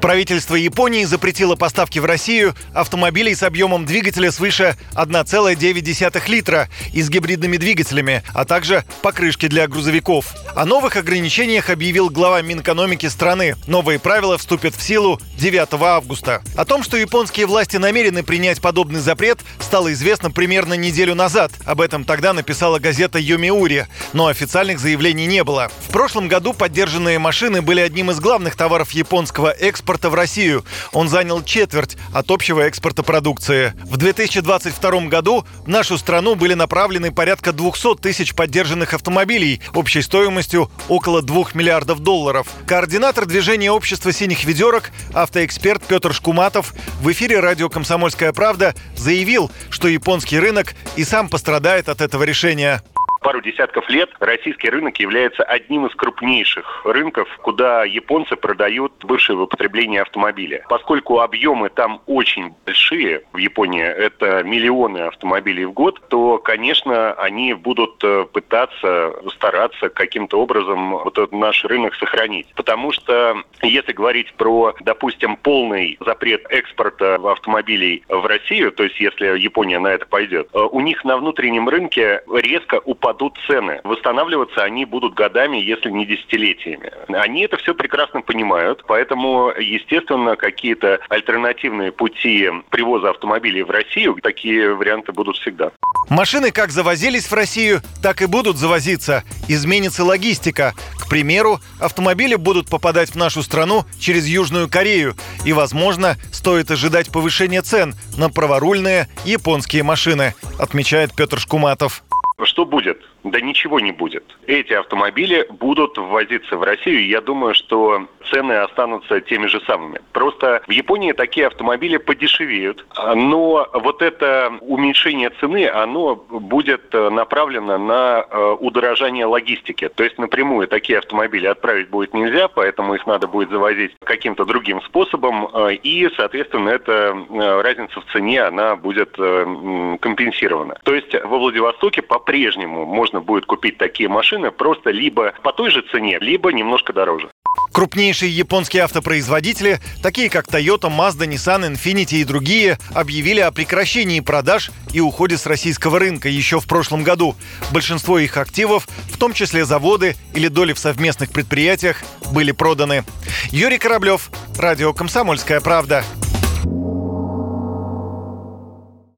Правительство Японии запретило поставки в Россию автомобилей с объемом двигателя свыше 1,9 литра и с гибридными двигателями, а также покрышки для грузовиков. О новых ограничениях объявил глава Минэкономики страны. Новые правила вступят в силу 9 августа. О том, что японские власти намерены принять подобный запрет, стало известно примерно неделю назад. Об этом тогда написала газета «Йомиури», но официальных заявлений не было. В прошлом году поддержанные машины были одним из главных товаров японского экспорта экспорта в Россию. Он занял четверть от общего экспорта продукции. В 2022 году в нашу страну были направлены порядка 200 тысяч поддержанных автомобилей общей стоимостью около 2 миллиардов долларов. Координатор движения общества синих ведерок, автоэксперт Петр Шкуматов в эфире радио «Комсомольская правда» заявил, что японский рынок и сам пострадает от этого решения пару десятков лет российский рынок является одним из крупнейших рынков, куда японцы продают бывшие в употреблении автомобили. Поскольку объемы там очень большие, в Японии это миллионы автомобилей в год, то, конечно, они будут э, пытаться, стараться каким-то образом вот этот наш рынок сохранить. Потому что если говорить про, допустим, полный запрет экспорта автомобилей в Россию, то есть если Япония на это пойдет, э, у них на внутреннем рынке резко упадет упадут цены. Восстанавливаться они будут годами, если не десятилетиями. Они это все прекрасно понимают, поэтому, естественно, какие-то альтернативные пути привоза автомобилей в Россию, такие варианты будут всегда. Машины как завозились в Россию, так и будут завозиться. Изменится логистика. К примеру, автомобили будут попадать в нашу страну через Южную Корею. И, возможно, стоит ожидать повышения цен на праворульные японские машины, отмечает Петр Шкуматов. Что будет? Да ничего не будет. Эти автомобили будут ввозиться в Россию. Я думаю, что цены останутся теми же самыми. Просто в Японии такие автомобили подешевеют. Но вот это уменьшение цены, оно будет направлено на э, удорожание логистики. То есть напрямую такие автомобили отправить будет нельзя, поэтому их надо будет завозить каким-то другим способом. Э, и, соответственно, эта э, разница в цене, она будет компенсирована. То есть во Владивостоке по-прежнему можно будет купить такие машины просто либо по той же цене, либо немножко дороже. Крупнейшие японские автопроизводители, такие как Toyota, Mazda, Nissan, Infiniti и другие, объявили о прекращении продаж и уходе с российского рынка еще в прошлом году. Большинство их активов, в том числе заводы или доли в совместных предприятиях, были проданы. Юрий Кораблев, Радио «Комсомольская правда».